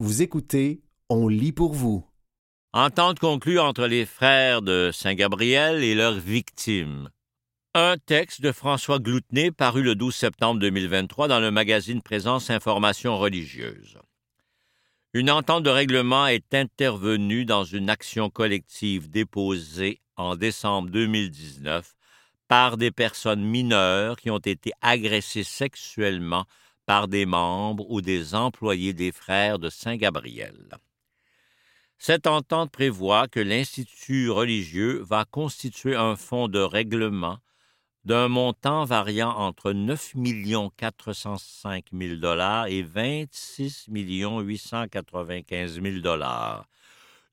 Vous écoutez, on lit pour vous. Entente conclue entre les frères de Saint-Gabriel et leurs victimes. Un texte de François Gloutenay paru le 12 septembre 2023 dans le magazine Présence Information religieuse. Une entente de règlement est intervenue dans une action collective déposée en décembre 2019 par des personnes mineures qui ont été agressées sexuellement par des membres ou des employés des frères de Saint-Gabriel. Cette entente prévoit que l'Institut religieux va constituer un fonds de règlement d'un montant variant entre 9 405 000 et 26 895 000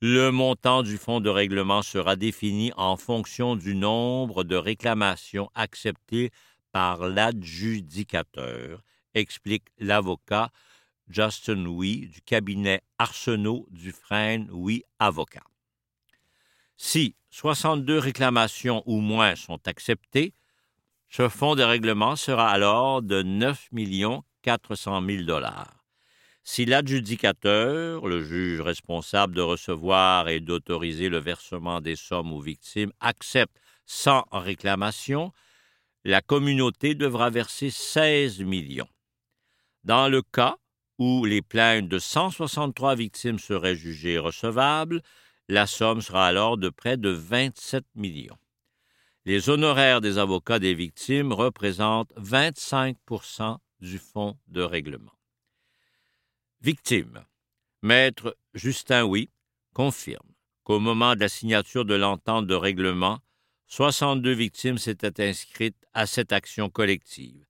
Le montant du fonds de règlement sera défini en fonction du nombre de réclamations acceptées par l'adjudicateur, explique l'avocat Justin Wee du cabinet Arsenault Dufresne Wee Avocat. Si 62 réclamations ou moins sont acceptées, ce fonds de règlement sera alors de 9 400 000 Si l'adjudicateur, le juge responsable de recevoir et d'autoriser le versement des sommes aux victimes, accepte sans réclamation, la communauté devra verser 16 millions. Dans le cas où les plaintes de 163 victimes seraient jugées recevables, la somme sera alors de près de 27 millions. Les honoraires des avocats des victimes représentent 25% du fonds de règlement. Victimes. Maître Justin Oui confirme qu'au moment de la signature de l'entente de règlement, 62 victimes s'étaient inscrites à cette action collective.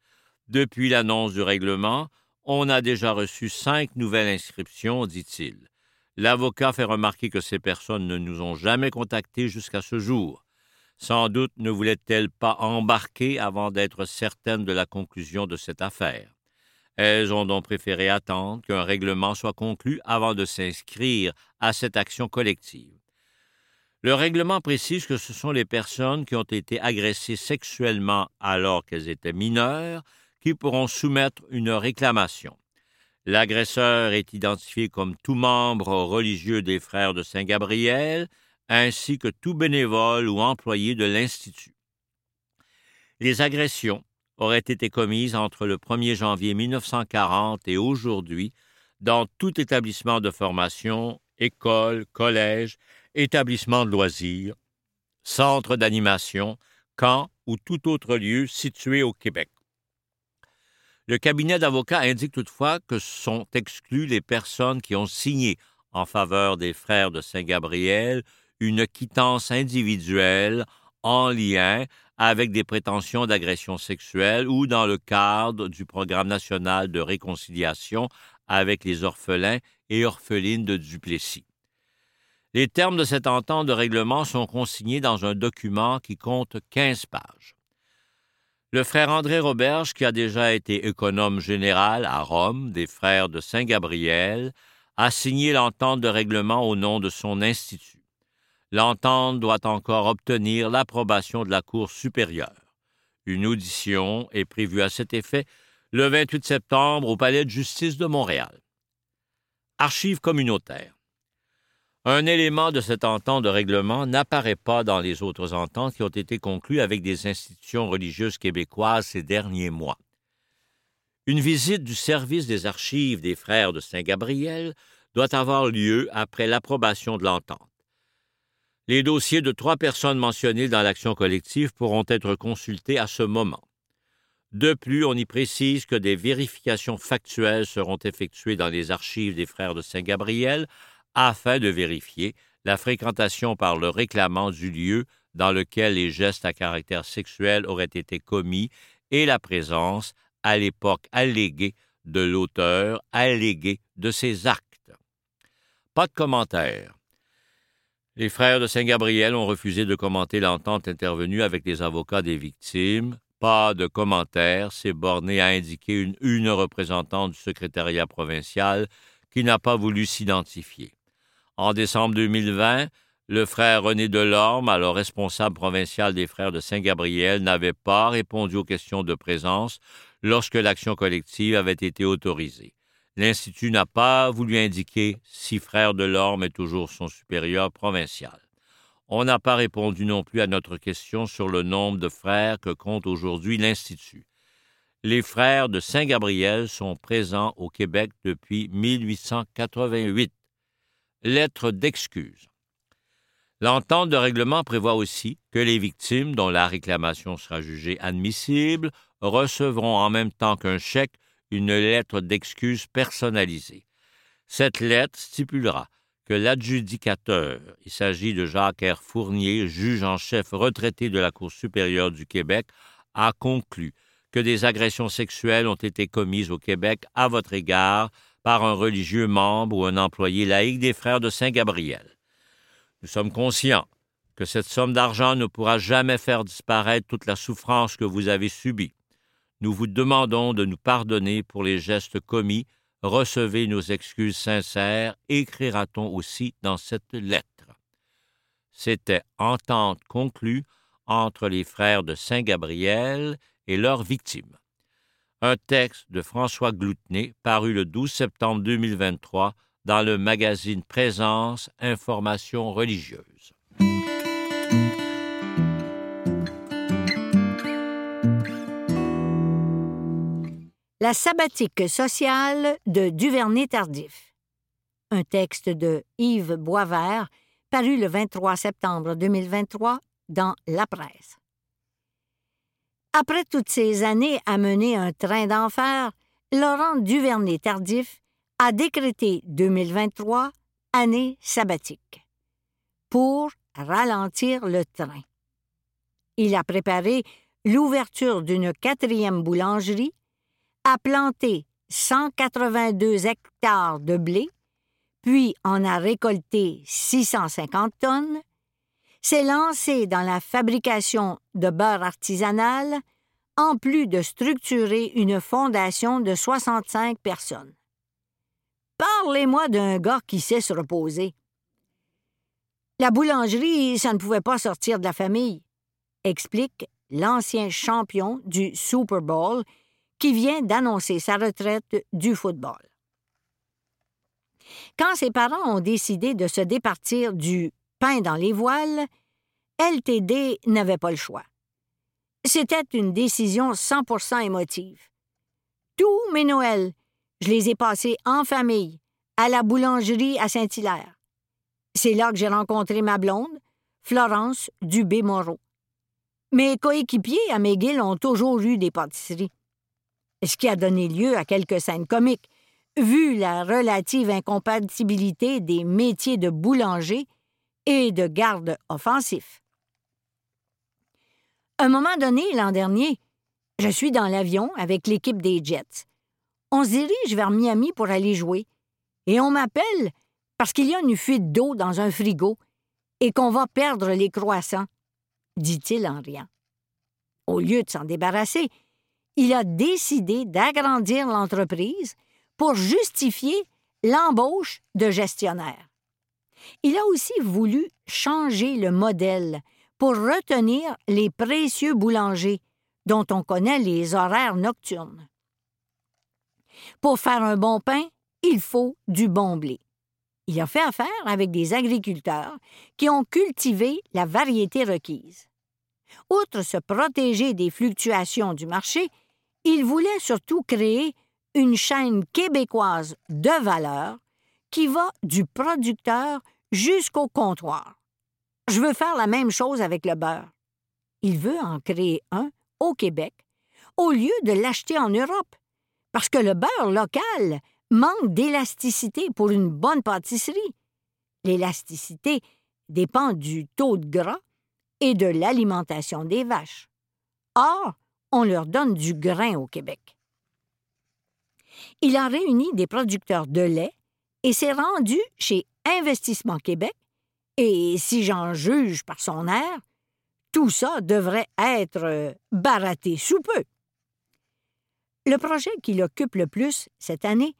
Depuis l'annonce du règlement, on a déjà reçu cinq nouvelles inscriptions, dit-il. L'avocat fait remarquer que ces personnes ne nous ont jamais contactés jusqu'à ce jour. Sans doute ne voulait-elle pas embarquer avant d'être certaine de la conclusion de cette affaire. Elles ont donc préféré attendre qu'un règlement soit conclu avant de s'inscrire à cette action collective. Le règlement précise que ce sont les personnes qui ont été agressées sexuellement alors qu'elles étaient mineures pourront soumettre une réclamation. L'agresseur est identifié comme tout membre religieux des frères de Saint-Gabriel, ainsi que tout bénévole ou employé de l'Institut. Les agressions auraient été commises entre le 1er janvier 1940 et aujourd'hui dans tout établissement de formation, école, collège, établissement de loisirs, centre d'animation, camp ou tout autre lieu situé au Québec. Le cabinet d'avocats indique toutefois que sont exclues les personnes qui ont signé en faveur des frères de Saint-Gabriel une quittance individuelle en lien avec des prétentions d'agression sexuelle ou dans le cadre du programme national de réconciliation avec les orphelins et orphelines de Duplessis. Les termes de cette entente de règlement sont consignés dans un document qui compte 15 pages. Le frère André Roberge, qui a déjà été économe général à Rome des frères de Saint-Gabriel, a signé l'entente de règlement au nom de son institut. L'entente doit encore obtenir l'approbation de la Cour supérieure. Une audition est prévue à cet effet le 28 septembre au Palais de justice de Montréal. Archives communautaires. Un élément de cette entente de règlement n'apparaît pas dans les autres ententes qui ont été conclues avec des institutions religieuses québécoises ces derniers mois. Une visite du service des archives des frères de Saint-Gabriel doit avoir lieu après l'approbation de l'entente. Les dossiers de trois personnes mentionnées dans l'action collective pourront être consultés à ce moment. De plus, on y précise que des vérifications factuelles seront effectuées dans les archives des frères de Saint-Gabriel afin de vérifier la fréquentation par le réclamant du lieu dans lequel les gestes à caractère sexuel auraient été commis et la présence, à l'époque alléguée, de l'auteur allégué de ces actes. Pas de commentaire. Les frères de Saint-Gabriel ont refusé de commenter l'entente intervenue avec les avocats des victimes. Pas de commentaire, c'est borné à indiquer une représentante du secrétariat provincial qui n'a pas voulu s'identifier. En décembre 2020, le frère René Delorme, alors responsable provincial des frères de Saint-Gabriel, n'avait pas répondu aux questions de présence lorsque l'action collective avait été autorisée. L'Institut n'a pas voulu indiquer si Frère de l'Orme est toujours son supérieur provincial. On n'a pas répondu non plus à notre question sur le nombre de frères que compte aujourd'hui l'Institut. Les frères de Saint-Gabriel sont présents au Québec depuis 1888. Lettre d'excuse. L'entente de règlement prévoit aussi que les victimes dont la réclamation sera jugée admissible recevront en même temps qu'un chèque une lettre d'excuse personnalisée. Cette lettre stipulera que l'adjudicateur, il s'agit de Jacques R. Fournier, juge en chef retraité de la Cour supérieure du Québec, a conclu que des agressions sexuelles ont été commises au Québec à votre égard par un religieux membre ou un employé laïque des frères de Saint-Gabriel. Nous sommes conscients que cette somme d'argent ne pourra jamais faire disparaître toute la souffrance que vous avez subie. Nous vous demandons de nous pardonner pour les gestes commis Recevez nos excuses sincères, écrira-t-on aussi dans cette lettre. C'était entente conclue entre les frères de Saint-Gabriel et leurs victimes. Un texte de François Gloutenay paru le 12 septembre 2023 dans le magazine Présence Information religieuse. La sabbatique sociale de Duvernay-Tardif. Un texte de Yves Boisvert, paru le 23 septembre 2023 dans La Presse. Après toutes ces années à mener un train d'enfer, Laurent Duvernay-Tardif a décrété 2023 année sabbatique pour ralentir le train. Il a préparé l'ouverture d'une quatrième boulangerie a planté 182 hectares de blé, puis en a récolté 650 tonnes, s'est lancé dans la fabrication de beurre artisanal, en plus de structurer une fondation de 65 personnes. Parlez-moi d'un gars qui sait se reposer. La boulangerie, ça ne pouvait pas sortir de la famille, explique l'ancien champion du Super Bowl qui vient d'annoncer sa retraite du football. Quand ses parents ont décidé de se départir du dans les voiles, LTD n'avait pas le choix. C'était une décision 100% émotive. Tous mes Noëls, je les ai passés en famille, à la boulangerie à Saint-Hilaire. C'est là que j'ai rencontré ma blonde, Florence Dubé-Moreau. Mes coéquipiers à McGill ont toujours eu des pâtisseries ce qui a donné lieu à quelques scènes comiques, vu la relative incompatibilité des métiers de boulanger et de garde offensif. Un moment donné, l'an dernier, je suis dans l'avion avec l'équipe des Jets. On se dirige vers Miami pour aller jouer, et on m'appelle parce qu'il y a une fuite d'eau dans un frigo et qu'on va perdre les croissants, dit-il en riant. Au lieu de s'en débarrasser, il a décidé d'agrandir l'entreprise pour justifier l'embauche de gestionnaires. Il a aussi voulu changer le modèle pour retenir les précieux boulangers dont on connaît les horaires nocturnes. Pour faire un bon pain, il faut du bon blé. Il a fait affaire avec des agriculteurs qui ont cultivé la variété requise. Outre se protéger des fluctuations du marché, il voulait surtout créer une chaîne québécoise de valeur qui va du producteur jusqu'au comptoir. Je veux faire la même chose avec le beurre. Il veut en créer un au Québec au lieu de l'acheter en Europe, parce que le beurre local manque d'élasticité pour une bonne pâtisserie. L'élasticité dépend du taux de gras et de l'alimentation des vaches. Or, on leur donne du grain au Québec. Il a réuni des producteurs de lait et s'est rendu chez Investissement Québec, et si j'en juge par son air, tout ça devrait être euh, baraté sous peu. Le projet qui l'occupe le plus cette année,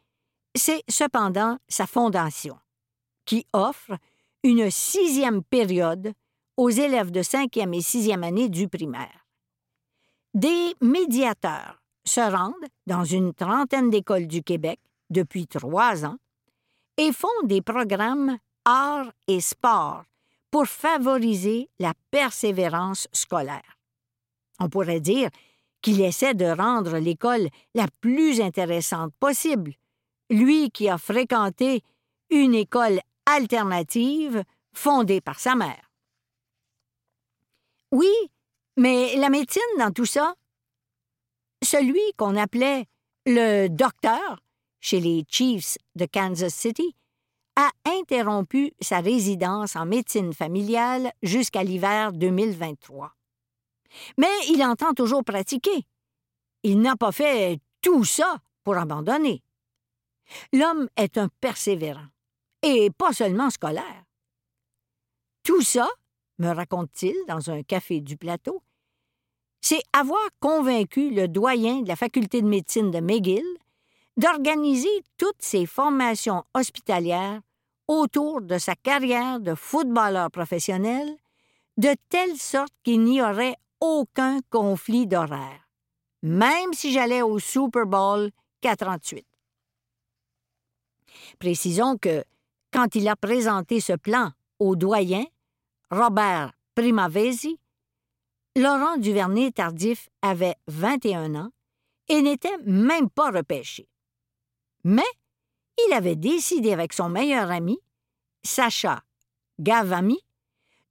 c'est cependant sa fondation, qui offre une sixième période aux élèves de cinquième et sixième année du primaire. Des médiateurs se rendent dans une trentaine d'écoles du Québec depuis trois ans et font des programmes arts et sport pour favoriser la persévérance scolaire. On pourrait dire qu'il essaie de rendre l'école la plus intéressante possible, lui qui a fréquenté une école alternative fondée par sa mère. Oui, mais la médecine dans tout ça, celui qu'on appelait le docteur chez les Chiefs de Kansas City, a interrompu sa résidence en médecine familiale jusqu'à l'hiver 2023. Mais il entend toujours pratiquer. Il n'a pas fait tout ça pour abandonner. L'homme est un persévérant, et pas seulement scolaire. Tout ça, me raconte-t-il dans un café du plateau, c'est avoir convaincu le doyen de la faculté de médecine de McGill d'organiser toutes ses formations hospitalières autour de sa carrière de footballeur professionnel, de telle sorte qu'il n'y aurait aucun conflit d'horaire, même si j'allais au Super Bowl 48. Précisons que, quand il a présenté ce plan au doyen, Robert Primavesi, Laurent Duvernay-Tardif avait 21 ans et n'était même pas repêché. Mais il avait décidé avec son meilleur ami, Sacha Gavami,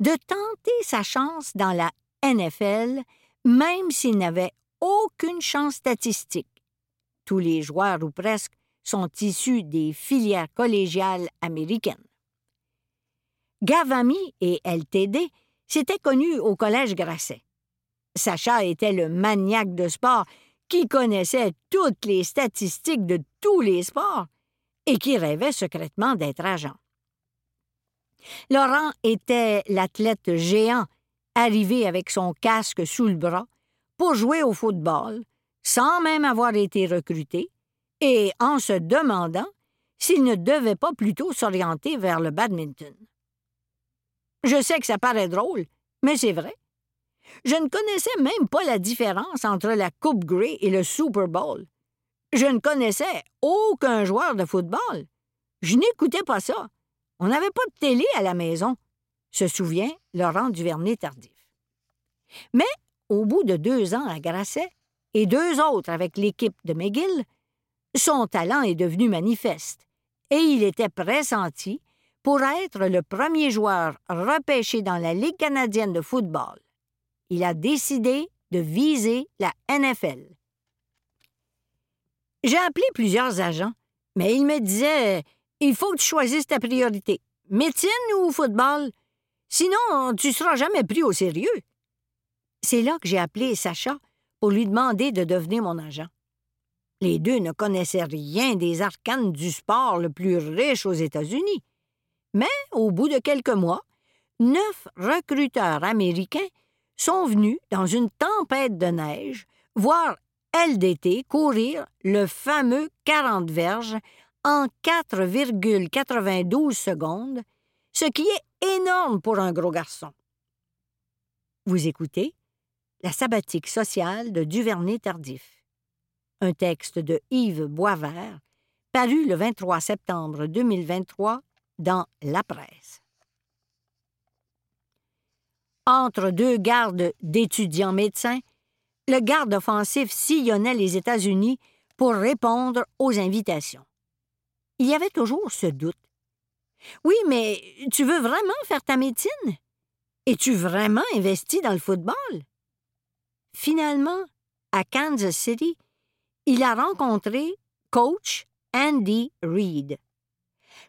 de tenter sa chance dans la NFL, même s'il n'avait aucune chance statistique. Tous les joueurs ou presque sont issus des filières collégiales américaines. Gavami et LTD s'étaient connus au Collège Grasset. Sacha était le maniaque de sport qui connaissait toutes les statistiques de tous les sports et qui rêvait secrètement d'être agent. Laurent était l'athlète géant arrivé avec son casque sous le bras pour jouer au football sans même avoir été recruté et en se demandant s'il ne devait pas plutôt s'orienter vers le badminton. Je sais que ça paraît drôle, mais c'est vrai. Je ne connaissais même pas la différence entre la Coupe Grey et le Super Bowl. Je ne connaissais aucun joueur de football. Je n'écoutais pas ça. On n'avait pas de télé à la maison, se souvient Laurent Duvernay-Tardif. Mais, au bout de deux ans à Grasset et deux autres avec l'équipe de McGill, son talent est devenu manifeste et il était pressenti pour être le premier joueur repêché dans la Ligue canadienne de football. Il a décidé de viser la NFL. J'ai appelé plusieurs agents, mais ils me disaient Il faut que tu choisisses ta priorité, médecine ou football, sinon tu ne seras jamais pris au sérieux. C'est là que j'ai appelé Sacha pour lui demander de devenir mon agent. Les deux ne connaissaient rien des arcanes du sport le plus riche aux États-Unis. Mais, au bout de quelques mois, neuf recruteurs américains sont venus, dans une tempête de neige, voir LDT courir le fameux 40 verges en 4,92 secondes, ce qui est énorme pour un gros garçon. Vous écoutez La sabbatique sociale de Duvernay-Tardif, un texte de Yves Boisvert, paru le 23 septembre 2023 dans La Presse. Entre deux gardes d'étudiants médecins, le garde offensif sillonnait les États-Unis pour répondre aux invitations. Il y avait toujours ce doute. Oui, mais tu veux vraiment faire ta médecine? Es-tu vraiment investi dans le football? Finalement, à Kansas City, il a rencontré coach Andy Reid.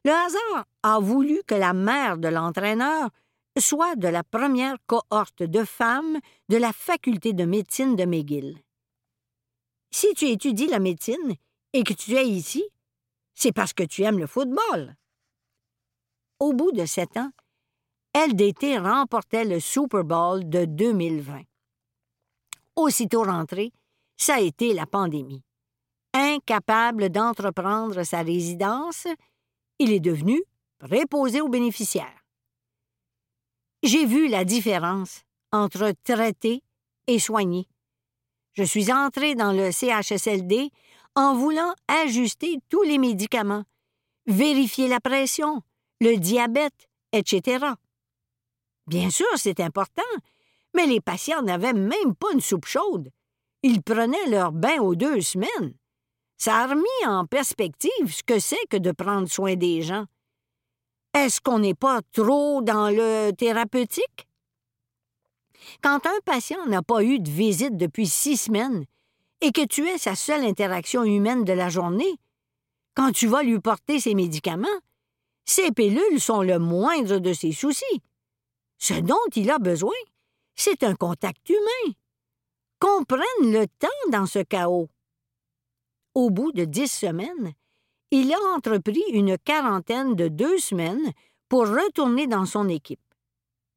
Le hasard a voulu que la mère de l'entraîneur soit de la première cohorte de femmes de la faculté de médecine de McGill. Si tu étudies la médecine et que tu es ici, c'est parce que tu aimes le football. Au bout de sept ans, LDT remportait le Super Bowl de 2020. Aussitôt rentré, ça a été la pandémie. Incapable d'entreprendre sa résidence, il est devenu préposé aux bénéficiaires. J'ai vu la différence entre traiter et soigner. Je suis entré dans le CHSLD en voulant ajuster tous les médicaments, vérifier la pression, le diabète, etc. Bien sûr, c'est important, mais les patients n'avaient même pas une soupe chaude. Ils prenaient leur bain aux deux semaines. Ça a remis en perspective ce que c'est que de prendre soin des gens. Est-ce qu'on n'est pas trop dans le thérapeutique? Quand un patient n'a pas eu de visite depuis six semaines et que tu es sa seule interaction humaine de la journée, quand tu vas lui porter ses médicaments, ces pilules sont le moindre de ses soucis. Ce dont il a besoin, c'est un contact humain. Qu'on prenne le temps dans ce chaos. Au bout de dix semaines, il a entrepris une quarantaine de deux semaines pour retourner dans son équipe.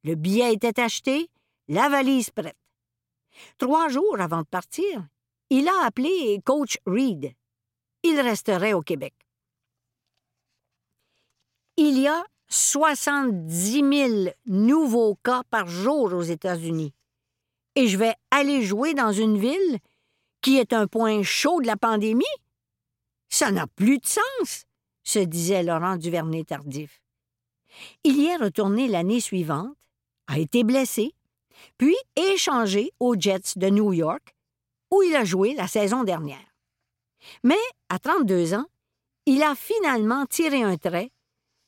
Le billet était acheté, la valise prête. Trois jours avant de partir, il a appelé coach Reed. Il resterait au Québec. Il y a 70 000 nouveaux cas par jour aux États-Unis. Et je vais aller jouer dans une ville qui est un point chaud de la pandémie? Ça n'a plus de sens, se disait Laurent Duvernay-Tardif. Il y est retourné l'année suivante, a été blessé, puis échangé aux Jets de New York, où il a joué la saison dernière. Mais, à 32 ans, il a finalement tiré un trait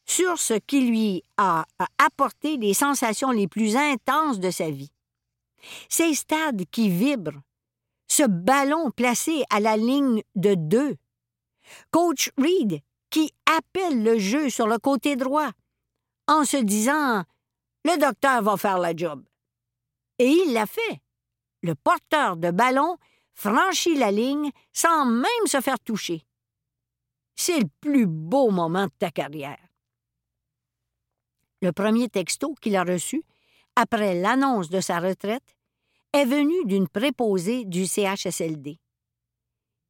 sur ce qui lui a apporté les sensations les plus intenses de sa vie. Ces stades qui vibrent, ce ballon placé à la ligne de deux, Coach Reed qui appelle le jeu sur le côté droit en se disant Le docteur va faire la job. Et il l'a fait. Le porteur de ballon franchit la ligne sans même se faire toucher. C'est le plus beau moment de ta carrière. Le premier texto qu'il a reçu, après l'annonce de sa retraite, est venu d'une préposée du CHSLD.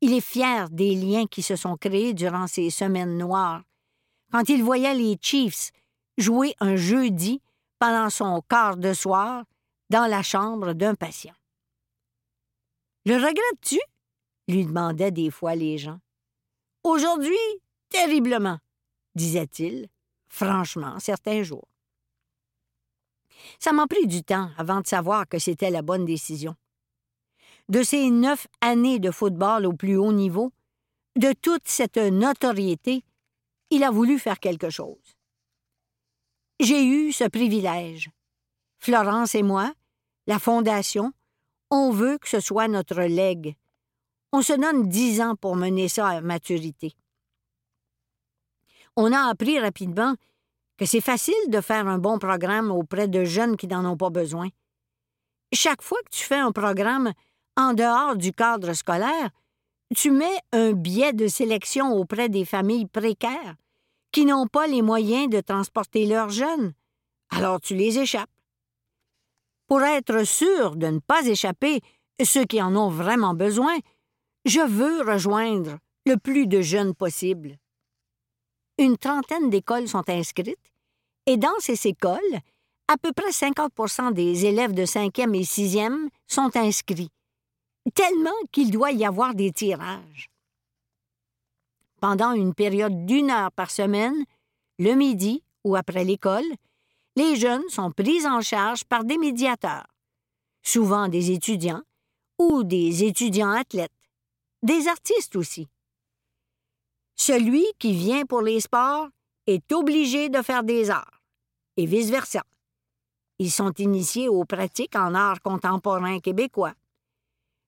Il est fier des liens qui se sont créés durant ces semaines noires, quand il voyait les Chiefs jouer un jeudi pendant son quart de soir dans la chambre d'un patient. Le regrettes-tu? lui demandaient des fois les gens. Aujourd'hui, terriblement, disait-il, franchement, certains jours. Ça m'a pris du temps avant de savoir que c'était la bonne décision. De ces neuf années de football au plus haut niveau, de toute cette notoriété, il a voulu faire quelque chose. J'ai eu ce privilège. Florence et moi, la Fondation, on veut que ce soit notre legs. On se donne dix ans pour mener ça à maturité. On a appris rapidement que c'est facile de faire un bon programme auprès de jeunes qui n'en ont pas besoin. Chaque fois que tu fais un programme en dehors du cadre scolaire, tu mets un biais de sélection auprès des familles précaires qui n'ont pas les moyens de transporter leurs jeunes. Alors tu les échappes. Pour être sûr de ne pas échapper ceux qui en ont vraiment besoin, je veux rejoindre le plus de jeunes possible. Une trentaine d'écoles sont inscrites et dans ces écoles, à peu près 50% des élèves de 5e et 6e sont inscrits, tellement qu'il doit y avoir des tirages. Pendant une période d'une heure par semaine, le midi ou après l'école, les jeunes sont pris en charge par des médiateurs, souvent des étudiants ou des étudiants athlètes, des artistes aussi. Celui qui vient pour les sports est obligé de faire des arts, et vice-versa. Ils sont initiés aux pratiques en art contemporain québécois.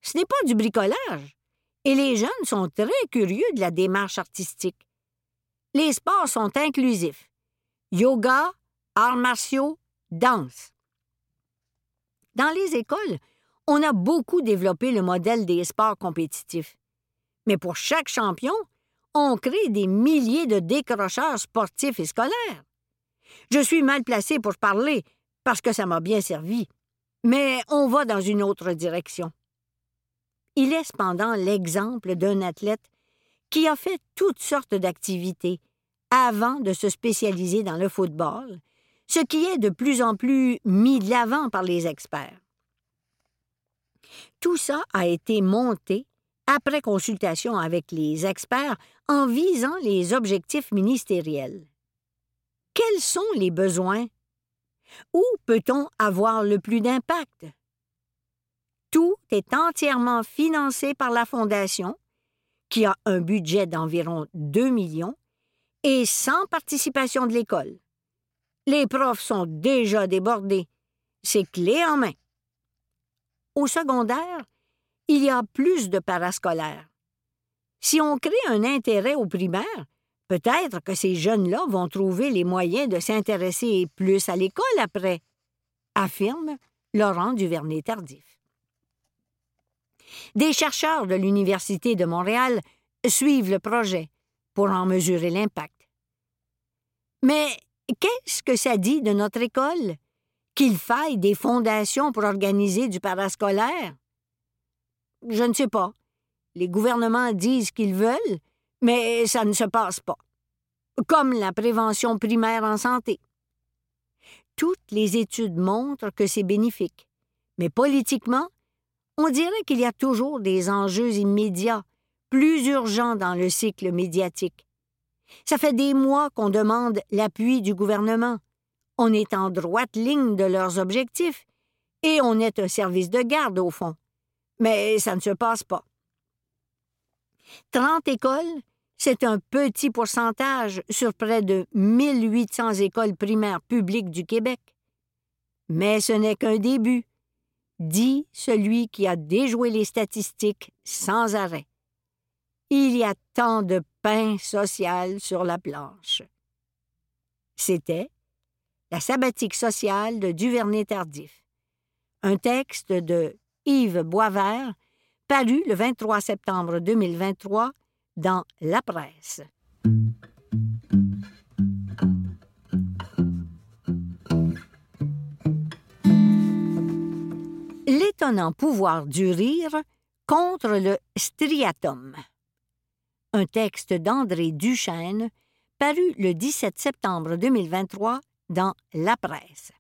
Ce n'est pas du bricolage, et les jeunes sont très curieux de la démarche artistique. Les sports sont inclusifs. Yoga, arts martiaux, danse. Dans les écoles, on a beaucoup développé le modèle des sports compétitifs. Mais pour chaque champion, on crée des milliers de décrocheurs sportifs et scolaires. Je suis mal placé pour parler parce que ça m'a bien servi, mais on va dans une autre direction. Il est cependant l'exemple d'un athlète qui a fait toutes sortes d'activités avant de se spécialiser dans le football, ce qui est de plus en plus mis de l'avant par les experts. Tout ça a été monté après consultation avec les experts en visant les objectifs ministériels. Quels sont les besoins? Où peut-on avoir le plus d'impact? Tout est entièrement financé par la Fondation, qui a un budget d'environ 2 millions, et sans participation de l'école. Les profs sont déjà débordés. C'est clé en main. Au secondaire, il y a plus de parascolaires. Si on crée un intérêt au primaire, peut-être que ces jeunes-là vont trouver les moyens de s'intéresser plus à l'école après, affirme Laurent Duvernay-Tardif. Des chercheurs de l'Université de Montréal suivent le projet pour en mesurer l'impact. Mais qu'est-ce que ça dit de notre école? Qu'il faille des fondations pour organiser du parascolaire? Je ne sais pas. Les gouvernements disent qu'ils veulent, mais ça ne se passe pas. Comme la prévention primaire en santé. Toutes les études montrent que c'est bénéfique, mais politiquement, on dirait qu'il y a toujours des enjeux immédiats, plus urgents dans le cycle médiatique. Ça fait des mois qu'on demande l'appui du gouvernement. On est en droite ligne de leurs objectifs et on est un service de garde au fond. Mais ça ne se passe pas. 30 écoles, c'est un petit pourcentage sur près de 1800 écoles primaires publiques du Québec. Mais ce n'est qu'un début dit celui qui a déjoué les statistiques sans arrêt. Il y a tant de pain social sur la planche. C'était La sabbatique sociale de Duvernay-Tardif, un texte de Yves Boisvert, paru le 23 septembre 2023 dans La Presse. L'étonnant pouvoir du rire contre le striatum. Un texte d'André Duchesne, paru le 17 septembre 2023 dans La Presse.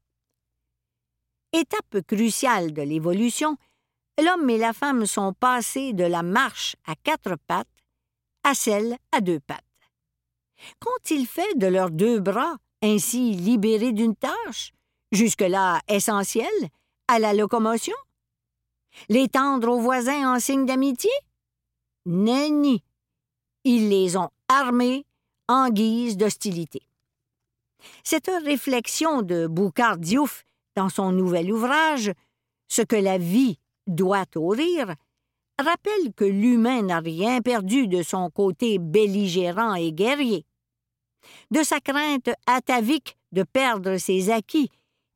Étape cruciale de l'évolution, l'homme et la femme sont passés de la marche à quatre pattes à celle à deux pattes. Qu'ont-ils fait de leurs deux bras, ainsi libérés d'une tâche, jusque-là essentielle, à la locomotion? Les tendre aux voisins en signe d'amitié? Nenni. Ils les ont armés en guise d'hostilité. Cette réflexion de Boucard Diouf dans son nouvel ouvrage, Ce que la vie doit au rire, rappelle que l'humain n'a rien perdu de son côté belligérant et guerrier, de sa crainte atavique de perdre ses acquis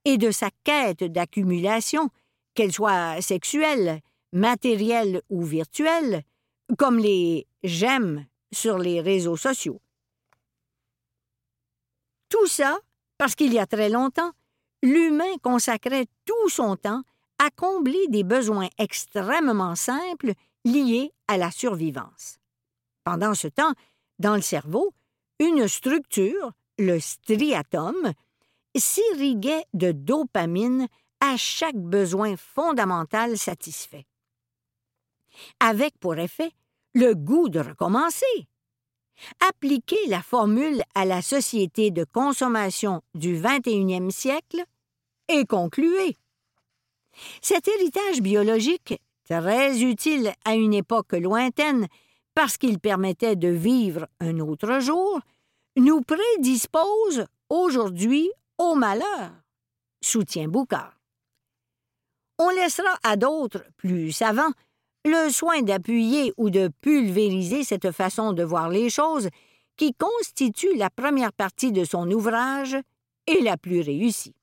et de sa quête d'accumulation qu'elles soient sexuelles, matérielles ou virtuelles, comme les j'aime sur les réseaux sociaux. Tout ça parce qu'il y a très longtemps, l'humain consacrait tout son temps à combler des besoins extrêmement simples liés à la survivance. Pendant ce temps, dans le cerveau, une structure, le striatum, s'irriguait de dopamine à chaque besoin fondamental satisfait. Avec pour effet le goût de recommencer. Appliquer la formule à la société de consommation du 21e siècle et concluer. Cet héritage biologique, très utile à une époque lointaine parce qu'il permettait de vivre un autre jour, nous prédispose aujourd'hui au malheur, soutient Boucard on laissera à d'autres, plus savants, le soin d'appuyer ou de pulvériser cette façon de voir les choses qui constitue la première partie de son ouvrage et la plus réussie.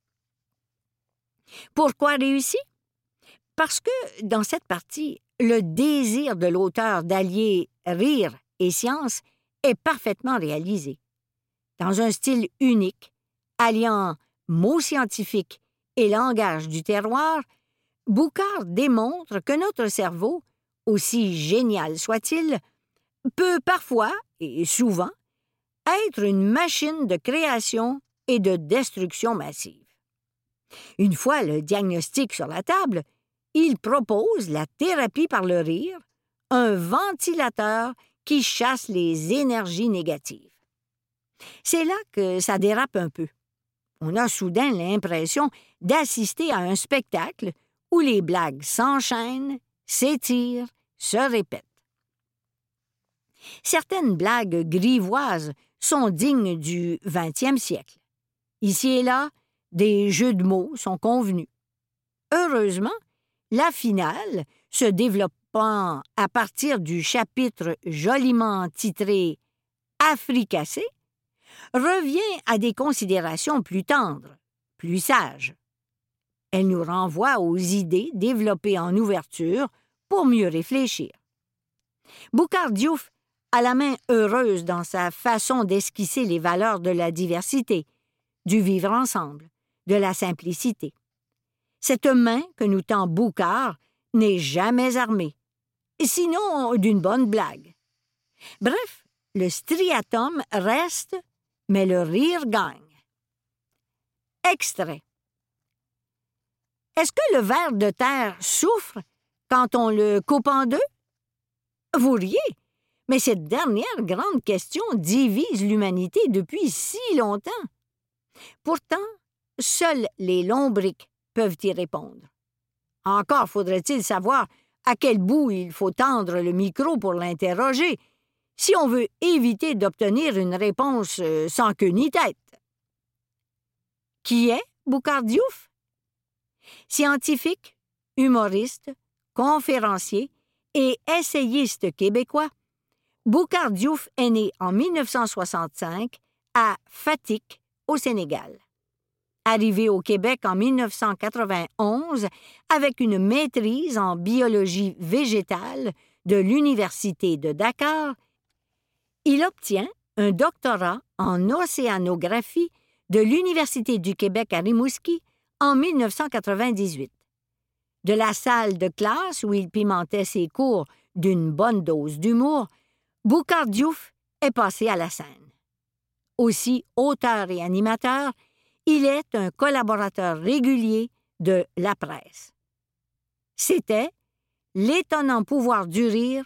Pourquoi réussie? Parce que, dans cette partie, le désir de l'auteur d'allier rire et science est parfaitement réalisé. Dans un style unique, alliant mots scientifiques et langage du terroir, Boucard démontre que notre cerveau, aussi génial soit-il, peut parfois, et souvent, être une machine de création et de destruction massive. Une fois le diagnostic sur la table, il propose la thérapie par le rire un ventilateur qui chasse les énergies négatives. C'est là que ça dérape un peu. On a soudain l'impression d'assister à un spectacle où les blagues s'enchaînent, s'étirent, se répètent. Certaines blagues grivoises sont dignes du XXe siècle. Ici et là, des jeux de mots sont convenus. Heureusement, la finale, se développant à partir du chapitre joliment titré Africacé, revient à des considérations plus tendres, plus sages. Elle nous renvoie aux idées développées en ouverture pour mieux réfléchir. Boucard Diouf a la main heureuse dans sa façon d'esquisser les valeurs de la diversité, du vivre ensemble, de la simplicité. Cette main que nous tend Boucard n'est jamais armée, sinon d'une bonne blague. Bref, le striatum reste, mais le rire gagne. Extrait. Est-ce que le ver de terre souffre quand on le coupe en deux? Vous riez, mais cette dernière grande question divise l'humanité depuis si longtemps. Pourtant, seuls les lombriques peuvent y répondre. Encore faudrait-il savoir à quel bout il faut tendre le micro pour l'interroger, si on veut éviter d'obtenir une réponse euh, sans queue ni tête. Qui est Boucard Diouf? Scientifique, humoriste, conférencier et essayiste québécois, Boucard Diouf est né en 1965 à Fatik, au Sénégal. Arrivé au Québec en 1991 avec une maîtrise en biologie végétale de l'Université de Dakar, il obtient un doctorat en océanographie de l'Université du Québec à Rimouski en 1998. De la salle de classe où il pimentait ses cours d'une bonne dose d'humour, Boucard Diouf est passé à la scène. Aussi auteur et animateur, il est un collaborateur régulier de la presse. C'était L'étonnant pouvoir du rire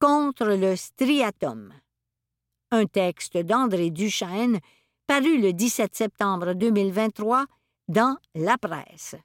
contre le striatum. Un texte d'André Duchesne paru le 17 septembre 2023 dans La Presse.